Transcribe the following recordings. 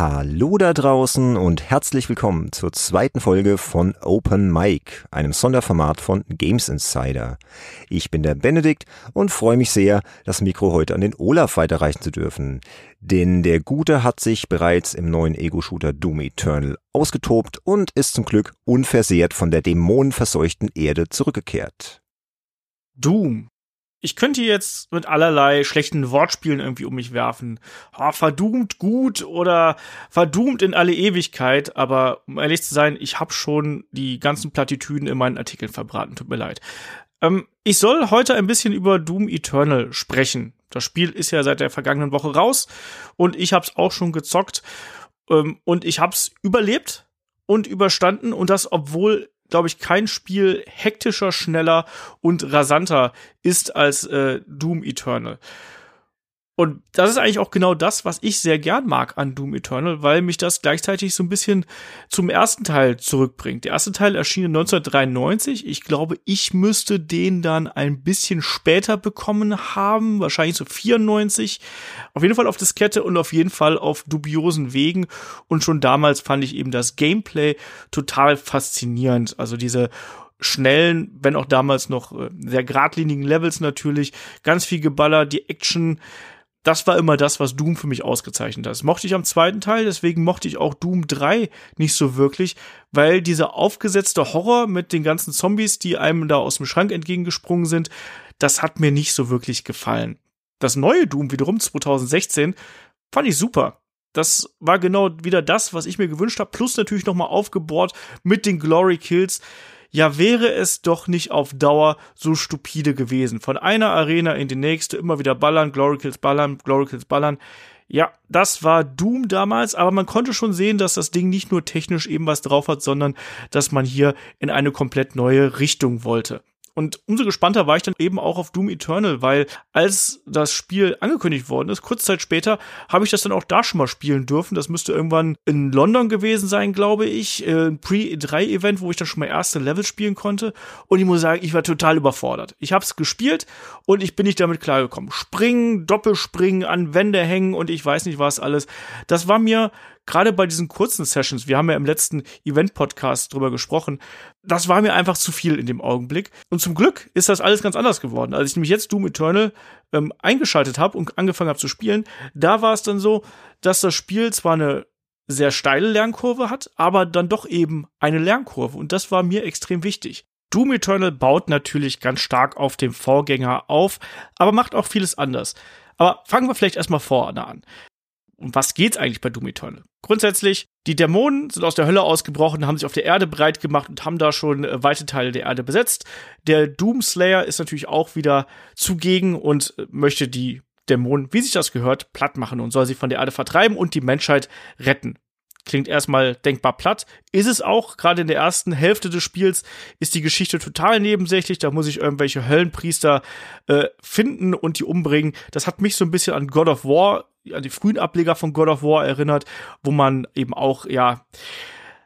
Hallo da draußen und herzlich willkommen zur zweiten Folge von Open Mic, einem Sonderformat von Games Insider. Ich bin der Benedikt und freue mich sehr, das Mikro heute an den Olaf weiterreichen zu dürfen. Denn der Gute hat sich bereits im neuen Ego-Shooter Doom Eternal ausgetobt und ist zum Glück unversehrt von der dämonenverseuchten Erde zurückgekehrt. Doom, ich könnte jetzt mit allerlei schlechten Wortspielen irgendwie um mich werfen. Oh, verdoomt gut oder verdoomt in alle Ewigkeit, aber um ehrlich zu sein, ich habe schon die ganzen Plattitüden in meinen Artikeln verbraten, tut mir leid. Ähm, ich soll heute ein bisschen über Doom Eternal sprechen. Das Spiel ist ja seit der vergangenen Woche raus und ich habe es auch schon gezockt ähm, und ich habe es überlebt und überstanden und das obwohl glaube ich, kein Spiel hektischer, schneller und rasanter ist als äh, Doom Eternal. Und das ist eigentlich auch genau das, was ich sehr gern mag an Doom Eternal, weil mich das gleichzeitig so ein bisschen zum ersten Teil zurückbringt. Der erste Teil erschien 1993. Ich glaube, ich müsste den dann ein bisschen später bekommen haben, wahrscheinlich so 94. Auf jeden Fall auf Diskette und auf jeden Fall auf dubiosen Wegen. Und schon damals fand ich eben das Gameplay total faszinierend. Also diese schnellen, wenn auch damals noch äh, sehr geradlinigen Levels natürlich, ganz viel Geballer, die Action das war immer das, was Doom für mich ausgezeichnet hat. Das mochte ich am zweiten Teil, deswegen mochte ich auch Doom 3 nicht so wirklich, weil dieser aufgesetzte Horror mit den ganzen Zombies, die einem da aus dem Schrank entgegengesprungen sind, das hat mir nicht so wirklich gefallen. Das neue Doom wiederum 2016 fand ich super. Das war genau wieder das, was ich mir gewünscht habe, plus natürlich nochmal aufgebohrt mit den Glory Kills ja wäre es doch nicht auf Dauer so stupide gewesen. Von einer Arena in die nächste immer wieder ballern, Glory Kills ballern, Glory Kills ballern. Ja, das war Doom damals, aber man konnte schon sehen, dass das Ding nicht nur technisch eben was drauf hat, sondern dass man hier in eine komplett neue Richtung wollte. Und umso gespannter war ich dann eben auch auf Doom Eternal, weil als das Spiel angekündigt worden ist, kurz Zeit später, habe ich das dann auch da schon mal spielen dürfen. Das müsste irgendwann in London gewesen sein, glaube ich. Äh, ein Pre-3-Event, wo ich dann schon mal erste Level spielen konnte. Und ich muss sagen, ich war total überfordert. Ich habe es gespielt und ich bin nicht damit klargekommen. Springen, Doppelspringen, an Wände hängen und ich weiß nicht was alles. Das war mir gerade bei diesen kurzen Sessions, wir haben ja im letzten Event-Podcast drüber gesprochen, das war mir einfach zu viel in dem Augenblick. Und zum Glück ist das alles ganz anders geworden. Als ich nämlich jetzt Doom Eternal ähm, eingeschaltet habe und angefangen habe zu spielen, da war es dann so, dass das Spiel zwar eine sehr steile Lernkurve hat, aber dann doch eben eine Lernkurve. Und das war mir extrem wichtig. Doom Eternal baut natürlich ganz stark auf dem Vorgänger auf, aber macht auch vieles anders. Aber fangen wir vielleicht erstmal vorne an um was geht's eigentlich bei Doom Eternal? Grundsätzlich, die Dämonen sind aus der Hölle ausgebrochen, haben sich auf der Erde breit gemacht und haben da schon äh, weite Teile der Erde besetzt. Der Doomslayer ist natürlich auch wieder zugegen und äh, möchte die Dämonen, wie sich das gehört, platt machen und soll sie von der Erde vertreiben und die Menschheit retten. Klingt erstmal denkbar platt. Ist es auch, gerade in der ersten Hälfte des Spiels ist die Geschichte total nebensächlich. Da muss ich irgendwelche Höllenpriester äh, finden und die umbringen. Das hat mich so ein bisschen an God of War, an die frühen Ableger von God of War erinnert, wo man eben auch, ja,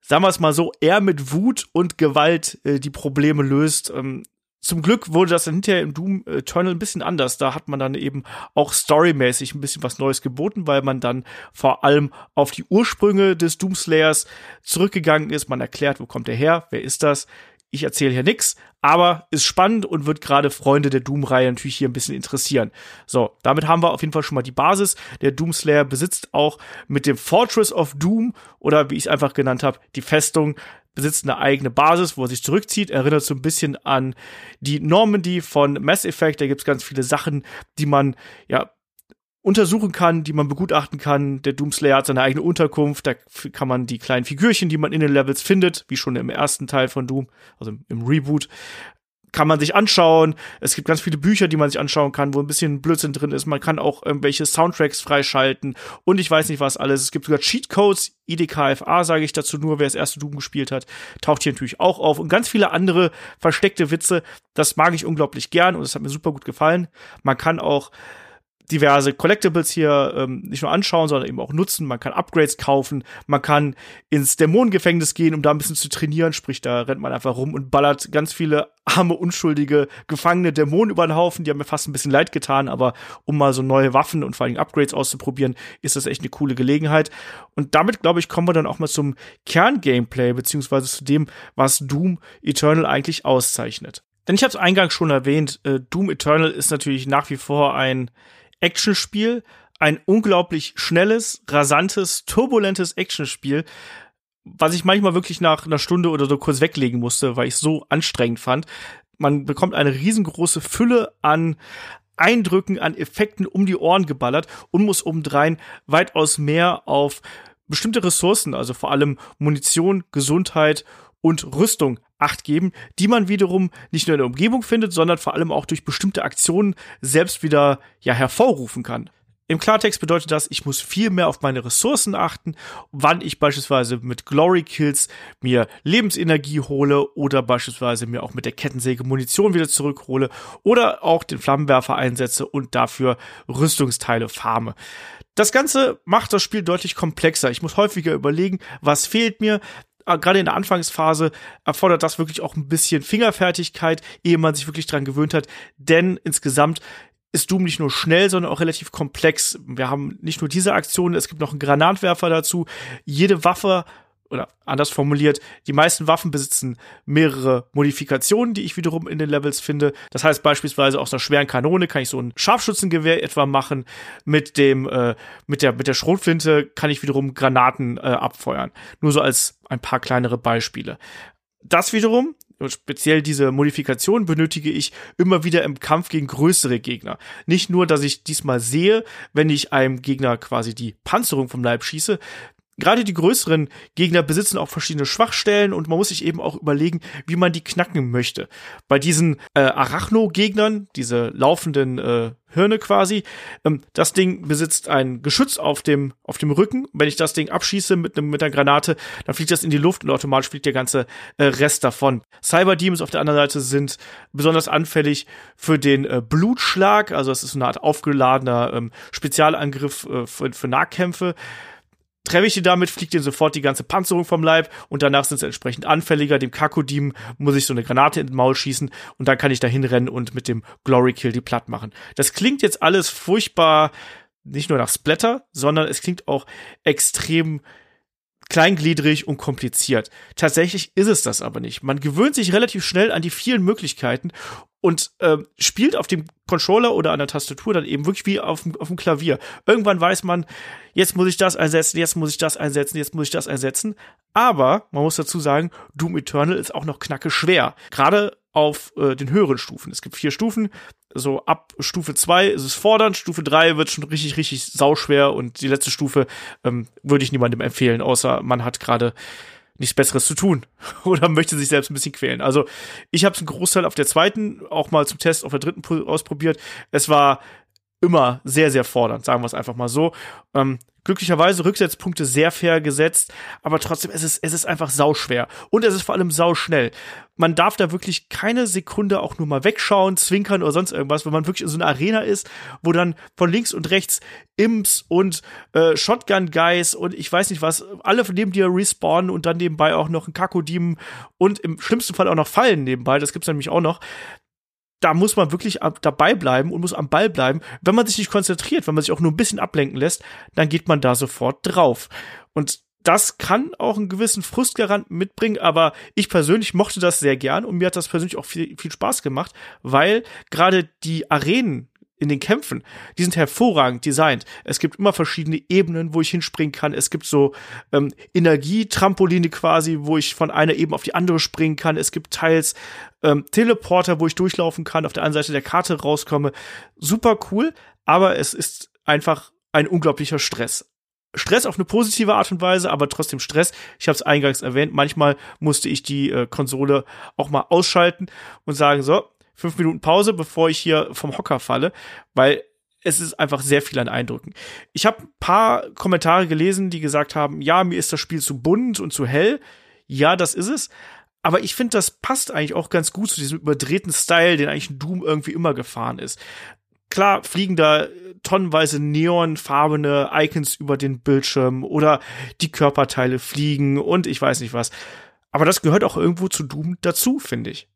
sagen wir es mal so, eher mit Wut und Gewalt äh, die Probleme löst. Ähm, zum Glück wurde das dann hinterher im Doom Eternal ein bisschen anders. Da hat man dann eben auch storymäßig ein bisschen was Neues geboten, weil man dann vor allem auf die Ursprünge des Doomslayers zurückgegangen ist. Man erklärt, wo kommt er her, wer ist das. Ich erzähle hier nix, aber ist spannend und wird gerade Freunde der Doom-Reihe natürlich hier ein bisschen interessieren. So, damit haben wir auf jeden Fall schon mal die Basis. Der Doomslayer besitzt auch mit dem Fortress of Doom oder wie ich es einfach genannt habe, die Festung besitzt eine eigene Basis, wo er sich zurückzieht. Erinnert so ein bisschen an die Normandy von Mass Effect. Da gibt es ganz viele Sachen, die man ja untersuchen kann, die man begutachten kann. Der Doomslayer hat seine eigene Unterkunft, da kann man die kleinen Figürchen, die man in den Levels findet, wie schon im ersten Teil von Doom, also im Reboot, kann man sich anschauen. Es gibt ganz viele Bücher, die man sich anschauen kann, wo ein bisschen Blödsinn drin ist. Man kann auch irgendwelche Soundtracks freischalten und ich weiß nicht was alles. Es gibt sogar Cheatcodes, IDKFA sage ich dazu nur, wer das erste Doom gespielt hat, taucht hier natürlich auch auf und ganz viele andere versteckte Witze. Das mag ich unglaublich gern und das hat mir super gut gefallen. Man kann auch diverse Collectibles hier ähm, nicht nur anschauen, sondern eben auch nutzen. Man kann Upgrades kaufen, man kann ins Dämonengefängnis gehen, um da ein bisschen zu trainieren. Sprich, da rennt man einfach rum und ballert ganz viele arme, unschuldige, gefangene Dämonen über den Haufen. Die haben mir fast ein bisschen leid getan, aber um mal so neue Waffen und vor allem Upgrades auszuprobieren, ist das echt eine coole Gelegenheit. Und damit, glaube ich, kommen wir dann auch mal zum Kern-Gameplay, beziehungsweise zu dem, was Doom Eternal eigentlich auszeichnet. Denn ich habe es eingangs schon erwähnt, äh, Doom Eternal ist natürlich nach wie vor ein Actionspiel, ein unglaublich schnelles, rasantes, turbulentes Actionspiel, was ich manchmal wirklich nach einer Stunde oder so kurz weglegen musste, weil ich es so anstrengend fand. Man bekommt eine riesengroße Fülle an Eindrücken, an Effekten um die Ohren geballert und muss obendrein weitaus mehr auf bestimmte Ressourcen, also vor allem Munition, Gesundheit und Rüstung Acht geben, die man wiederum nicht nur in der Umgebung findet, sondern vor allem auch durch bestimmte Aktionen selbst wieder ja hervorrufen kann. Im Klartext bedeutet das, ich muss viel mehr auf meine Ressourcen achten, wann ich beispielsweise mit Glory Kills mir Lebensenergie hole oder beispielsweise mir auch mit der Kettensäge Munition wieder zurückhole oder auch den Flammenwerfer einsetze und dafür Rüstungsteile farme. Das Ganze macht das Spiel deutlich komplexer. Ich muss häufiger überlegen, was fehlt mir, gerade in der Anfangsphase erfordert das wirklich auch ein bisschen Fingerfertigkeit, ehe man sich wirklich dran gewöhnt hat. Denn insgesamt ist Doom nicht nur schnell, sondern auch relativ komplex. Wir haben nicht nur diese Aktionen, es gibt noch einen Granatwerfer dazu. Jede Waffe oder anders formuliert, die meisten Waffen besitzen mehrere Modifikationen, die ich wiederum in den Levels finde. Das heißt beispielsweise aus einer schweren Kanone kann ich so ein Scharfschützengewehr etwa machen. Mit dem äh, mit der mit der Schrotflinte kann ich wiederum Granaten äh, abfeuern. Nur so als ein paar kleinere Beispiele. Das wiederum speziell diese Modifikation benötige ich immer wieder im Kampf gegen größere Gegner. Nicht nur, dass ich diesmal sehe, wenn ich einem Gegner quasi die Panzerung vom Leib schieße, gerade die größeren Gegner besitzen auch verschiedene Schwachstellen und man muss sich eben auch überlegen, wie man die knacken möchte. Bei diesen äh, Arachno-Gegnern, diese laufenden äh, Hirne quasi, ähm, das Ding besitzt ein Geschütz auf dem, auf dem Rücken. Wenn ich das Ding abschieße mit, einem mit einer Granate, dann fliegt das in die Luft und automatisch fliegt der ganze äh, Rest davon. Cyber Demons auf der anderen Seite sind besonders anfällig für den äh, Blutschlag, also es ist eine Art aufgeladener ähm, Spezialangriff äh, für, für Nahkämpfe treffe ich die damit, fliegt ihnen sofort die ganze Panzerung vom Leib und danach sind sie entsprechend anfälliger. Dem Kakodim muss ich so eine Granate in den Maul schießen und dann kann ich da hinrennen und mit dem Glory Kill die platt machen. Das klingt jetzt alles furchtbar, nicht nur nach Splatter, sondern es klingt auch extrem kleingliedrig und kompliziert. Tatsächlich ist es das aber nicht. Man gewöhnt sich relativ schnell an die vielen Möglichkeiten und äh, spielt auf dem Controller oder an der Tastatur dann eben wirklich wie auf dem, auf dem Klavier. Irgendwann weiß man, jetzt muss ich das einsetzen, jetzt muss ich das einsetzen, jetzt muss ich das einsetzen. Aber man muss dazu sagen, Doom Eternal ist auch noch knacke schwer. Gerade auf äh, den höheren Stufen. Es gibt vier Stufen. So ab Stufe zwei ist es fordernd, Stufe drei wird schon richtig, richtig sauschwer und die letzte Stufe ähm, würde ich niemandem empfehlen, außer man hat gerade nichts Besseres zu tun oder möchte sich selbst ein bisschen quälen. Also ich habe einen Großteil auf der zweiten, auch mal zum Test auf der dritten ausprobiert. Es war immer sehr, sehr fordernd, sagen wir es einfach mal so. Ähm, glücklicherweise Rücksetzpunkte sehr fair gesetzt, aber trotzdem es ist es ist einfach sauschwer und es ist vor allem sauschnell. Man darf da wirklich keine Sekunde auch nur mal wegschauen, zwinkern oder sonst irgendwas, wenn man wirklich in so einer Arena ist, wo dann von links und rechts Imps und äh, Shotgun Guys und ich weiß nicht was, alle neben dir respawnen und dann nebenbei auch noch ein Kakodiemen und im schlimmsten Fall auch noch Fallen nebenbei, das gibt's nämlich auch noch da muss man wirklich dabei bleiben und muss am Ball bleiben. Wenn man sich nicht konzentriert, wenn man sich auch nur ein bisschen ablenken lässt, dann geht man da sofort drauf. Und das kann auch einen gewissen Frustgarant mitbringen, aber ich persönlich mochte das sehr gern und mir hat das persönlich auch viel, viel Spaß gemacht, weil gerade die Arenen in den Kämpfen, die sind hervorragend designt. Es gibt immer verschiedene Ebenen, wo ich hinspringen kann. Es gibt so ähm, Energietrampoline quasi, wo ich von einer Ebene auf die andere springen kann. Es gibt teils ähm, Teleporter, wo ich durchlaufen kann, auf der anderen Seite der Karte rauskomme. Super cool, aber es ist einfach ein unglaublicher Stress. Stress auf eine positive Art und Weise, aber trotzdem Stress. Ich habe es eingangs erwähnt. Manchmal musste ich die äh, Konsole auch mal ausschalten und sagen so, fünf Minuten Pause, bevor ich hier vom Hocker falle, weil es ist einfach sehr viel an Eindrücken. Ich habe paar Kommentare gelesen, die gesagt haben, ja, mir ist das Spiel zu bunt und zu hell. Ja, das ist es. Aber ich finde, das passt eigentlich auch ganz gut zu diesem überdrehten Style, den eigentlich Doom irgendwie immer gefahren ist. Klar fliegen da tonnenweise neonfarbene Icons über den Bildschirm oder die Körperteile fliegen und ich weiß nicht was. Aber das gehört auch irgendwo zu Doom dazu, finde ich.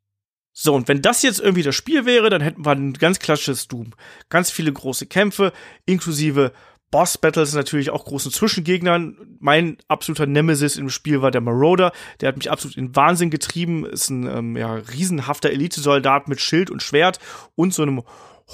So, und wenn das jetzt irgendwie das Spiel wäre, dann hätten wir ein ganz klassisches Doom. Ganz viele große Kämpfe, inklusive Boss-Battles natürlich auch großen Zwischengegnern. Mein absoluter Nemesis im Spiel war der Marauder. Der hat mich absolut in Wahnsinn getrieben. Ist ein ähm, ja, riesenhafter Elitesoldat mit Schild und Schwert und so einem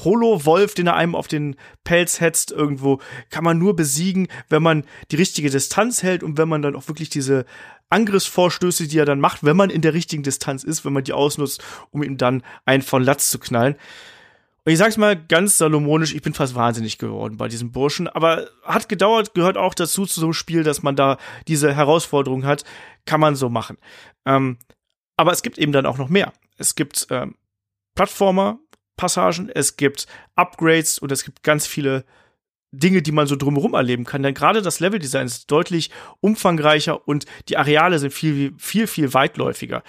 Holo-Wolf, den er einem auf den Pelz hetzt irgendwo, kann man nur besiegen, wenn man die richtige Distanz hält und wenn man dann auch wirklich diese Angriffsvorstöße, die er dann macht, wenn man in der richtigen Distanz ist, wenn man die ausnutzt, um ihm dann einen von Latz zu knallen. Und ich sag's mal ganz salomonisch, ich bin fast wahnsinnig geworden bei diesem Burschen, aber hat gedauert, gehört auch dazu zu so einem Spiel, dass man da diese Herausforderung hat, kann man so machen. Ähm, aber es gibt eben dann auch noch mehr. Es gibt ähm, Plattformer, Passagen, es gibt Upgrades und es gibt ganz viele Dinge, die man so drumherum erleben kann. Denn gerade das Leveldesign ist deutlich umfangreicher und die Areale sind viel, viel, viel weitläufiger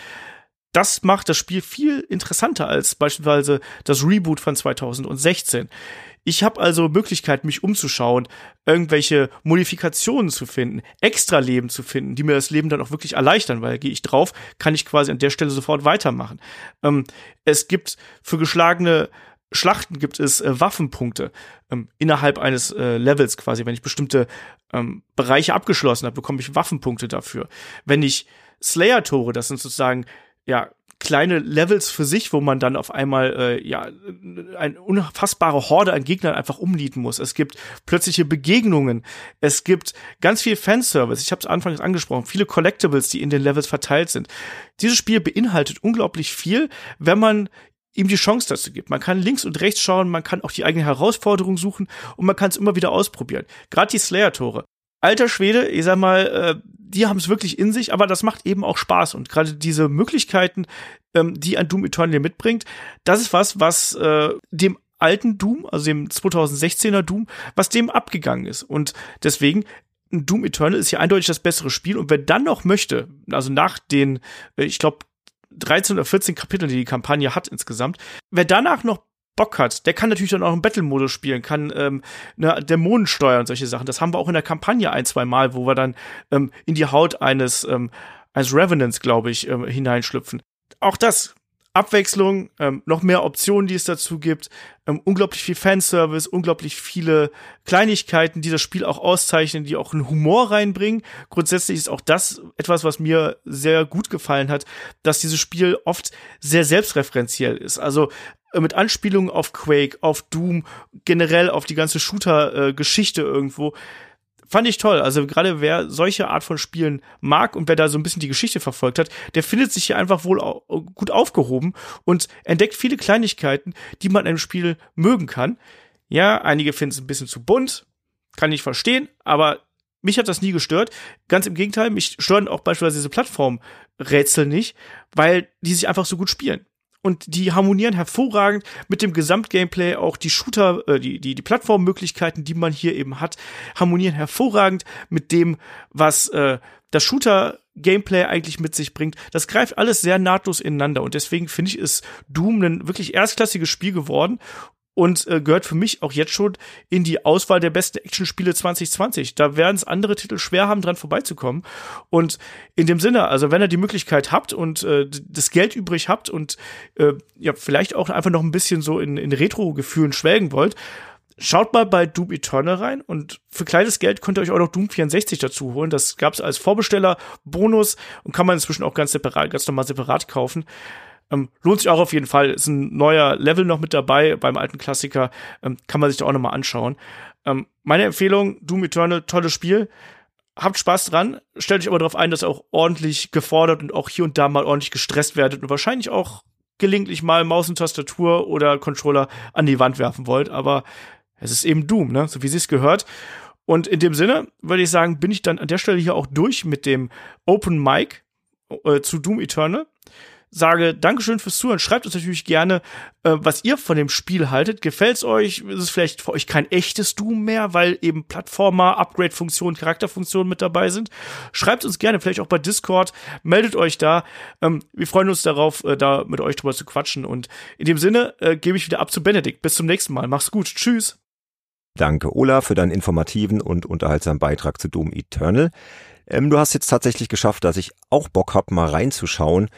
das macht das Spiel viel interessanter als beispielsweise das Reboot von 2016. Ich habe also Möglichkeit, mich umzuschauen, irgendwelche Modifikationen zu finden, extra Leben zu finden, die mir das Leben dann auch wirklich erleichtern, weil gehe ich drauf, kann ich quasi an der Stelle sofort weitermachen. Ähm, es gibt für geschlagene Schlachten gibt es äh, Waffenpunkte ähm, innerhalb eines äh, Levels quasi. Wenn ich bestimmte ähm, Bereiche abgeschlossen habe, bekomme ich Waffenpunkte dafür. Wenn ich Slayer-Tore, das sind sozusagen ja, kleine Levels für sich, wo man dann auf einmal äh, ja eine unfassbare Horde an Gegnern einfach umnieten muss. Es gibt plötzliche Begegnungen, es gibt ganz viel Fanservice. Ich habe es anfangs angesprochen, viele Collectibles, die in den Levels verteilt sind. Dieses Spiel beinhaltet unglaublich viel, wenn man ihm die Chance dazu gibt. Man kann links und rechts schauen, man kann auch die eigene Herausforderung suchen und man kann es immer wieder ausprobieren. Gerade die Slayer-Tore alter Schwede, ich sag mal, äh, die haben es wirklich in sich, aber das macht eben auch Spaß. Und gerade diese Möglichkeiten, ähm, die ein Doom Eternal mitbringt, das ist was, was äh, dem alten Doom, also dem 2016er Doom, was dem abgegangen ist. Und deswegen Doom Eternal ist ja eindeutig das bessere Spiel. Und wer dann noch möchte, also nach den, äh, ich glaube, 13 oder 14 Kapiteln, die die Kampagne hat insgesamt, wer danach noch Bock hat, der kann natürlich dann auch im Battle-Modus spielen, kann ähm, ne, Dämonen steuern und solche Sachen. Das haben wir auch in der Kampagne ein, zwei Mal, wo wir dann ähm, in die Haut eines, ähm, eines Revenants, glaube ich, ähm, hineinschlüpfen. Auch das Abwechslung, ähm, noch mehr Optionen, die es dazu gibt, ähm, unglaublich viel Fanservice, unglaublich viele Kleinigkeiten, die das Spiel auch auszeichnen, die auch einen Humor reinbringen. Grundsätzlich ist auch das etwas, was mir sehr gut gefallen hat, dass dieses Spiel oft sehr selbstreferenziell ist. Also mit Anspielungen auf Quake, auf Doom, generell auf die ganze Shooter-Geschichte äh, irgendwo. Fand ich toll. Also gerade wer solche Art von Spielen mag und wer da so ein bisschen die Geschichte verfolgt hat, der findet sich hier einfach wohl gut aufgehoben und entdeckt viele Kleinigkeiten, die man in einem Spiel mögen kann. Ja, einige finden es ein bisschen zu bunt, kann ich verstehen, aber mich hat das nie gestört. Ganz im Gegenteil, mich stören auch beispielsweise diese Plattformrätsel nicht, weil die sich einfach so gut spielen und die harmonieren hervorragend mit dem Gesamtgameplay. Auch die Shooter, äh, die, die, die Plattformmöglichkeiten, die man hier eben hat, harmonieren hervorragend mit dem, was äh, das Shooter-Gameplay eigentlich mit sich bringt. Das greift alles sehr nahtlos ineinander und deswegen finde ich, ist Doom ein wirklich erstklassiges Spiel geworden und äh, gehört für mich auch jetzt schon in die Auswahl der besten Actionspiele 2020. Da werden es andere Titel schwer haben, dran vorbeizukommen. Und in dem Sinne, also wenn ihr die Möglichkeit habt und äh, das Geld übrig habt und äh, ja, vielleicht auch einfach noch ein bisschen so in, in Retro-Gefühlen schwelgen wollt, Schaut mal bei Doom Eternal rein und für kleines Geld könnt ihr euch auch noch Doom 64 dazu holen. Das gab es als Vorbesteller Bonus und kann man inzwischen auch ganz separat, ganz normal separat kaufen. Ähm, lohnt sich auch auf jeden Fall. Ist ein neuer Level noch mit dabei beim alten Klassiker. Ähm, kann man sich da auch noch mal anschauen. Ähm, meine Empfehlung, Doom Eternal, tolles Spiel. Habt Spaß dran. Stellt euch aber darauf ein, dass ihr auch ordentlich gefordert und auch hier und da mal ordentlich gestresst werdet und wahrscheinlich auch gelegentlich mal Maus und Tastatur oder Controller an die Wand werfen wollt. Aber es ist eben Doom, ne? So wie sie es gehört. Und in dem Sinne würde ich sagen, bin ich dann an der Stelle hier auch durch mit dem Open Mic äh, zu Doom Eternal sage Dankeschön fürs Zuhören. Schreibt uns natürlich gerne, äh, was ihr von dem Spiel haltet. Gefällt's euch? Ist es vielleicht für euch kein echtes Doom mehr, weil eben Plattformer, Upgrade-Funktionen, Charakterfunktionen mit dabei sind? Schreibt uns gerne, vielleicht auch bei Discord. Meldet euch da. Ähm, wir freuen uns darauf, äh, da mit euch drüber zu quatschen. Und in dem Sinne äh, gebe ich wieder ab zu Benedikt. Bis zum nächsten Mal. Mach's gut. Tschüss. Danke, Ola, für deinen informativen und unterhaltsamen Beitrag zu Doom Eternal. Ähm, du hast jetzt tatsächlich geschafft, dass ich auch Bock hab, mal reinzuschauen.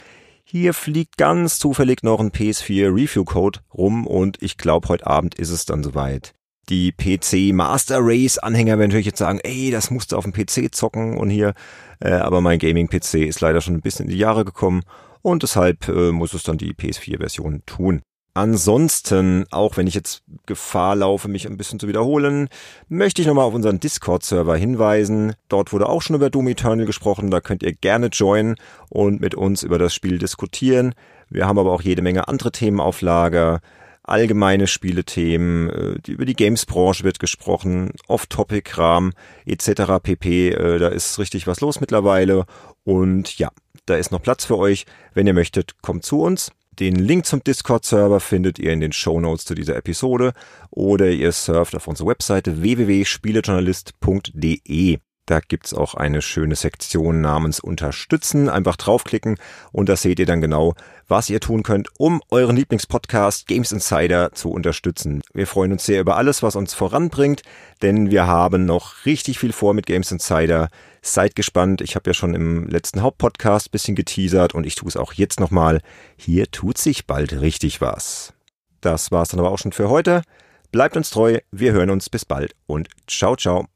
Hier fliegt ganz zufällig noch ein PS4 Review Code rum und ich glaube, heute Abend ist es dann soweit. Die PC Master Race Anhänger werden natürlich jetzt sagen, ey, das musst du auf dem PC zocken und hier, äh, aber mein Gaming PC ist leider schon ein bisschen in die Jahre gekommen und deshalb äh, muss es dann die PS4 Version tun. Ansonsten, auch wenn ich jetzt Gefahr laufe, mich ein bisschen zu wiederholen, möchte ich nochmal auf unseren Discord-Server hinweisen. Dort wurde auch schon über Doom Eternal gesprochen. Da könnt ihr gerne joinen und mit uns über das Spiel diskutieren. Wir haben aber auch jede Menge andere Themen auf Lager. Allgemeine Spielethemen, äh, über die Games-Branche wird gesprochen, Off-Topic-Kram etc. pp. Äh, da ist richtig was los mittlerweile. Und ja, da ist noch Platz für euch. Wenn ihr möchtet, kommt zu uns. Den Link zum Discord-Server findet ihr in den Show Notes zu dieser Episode oder ihr surft auf unsere Webseite www.spielejournalist.de. Da gibt's auch eine schöne Sektion namens Unterstützen. Einfach draufklicken und da seht ihr dann genau, was ihr tun könnt, um euren Lieblingspodcast Games Insider zu unterstützen. Wir freuen uns sehr über alles, was uns voranbringt, denn wir haben noch richtig viel vor mit Games Insider. Seid gespannt. Ich habe ja schon im letzten Hauptpodcast bisschen geteasert und ich tue es auch jetzt nochmal. Hier tut sich bald richtig was. Das war's dann aber auch schon für heute. Bleibt uns treu. Wir hören uns bis bald und ciao, ciao.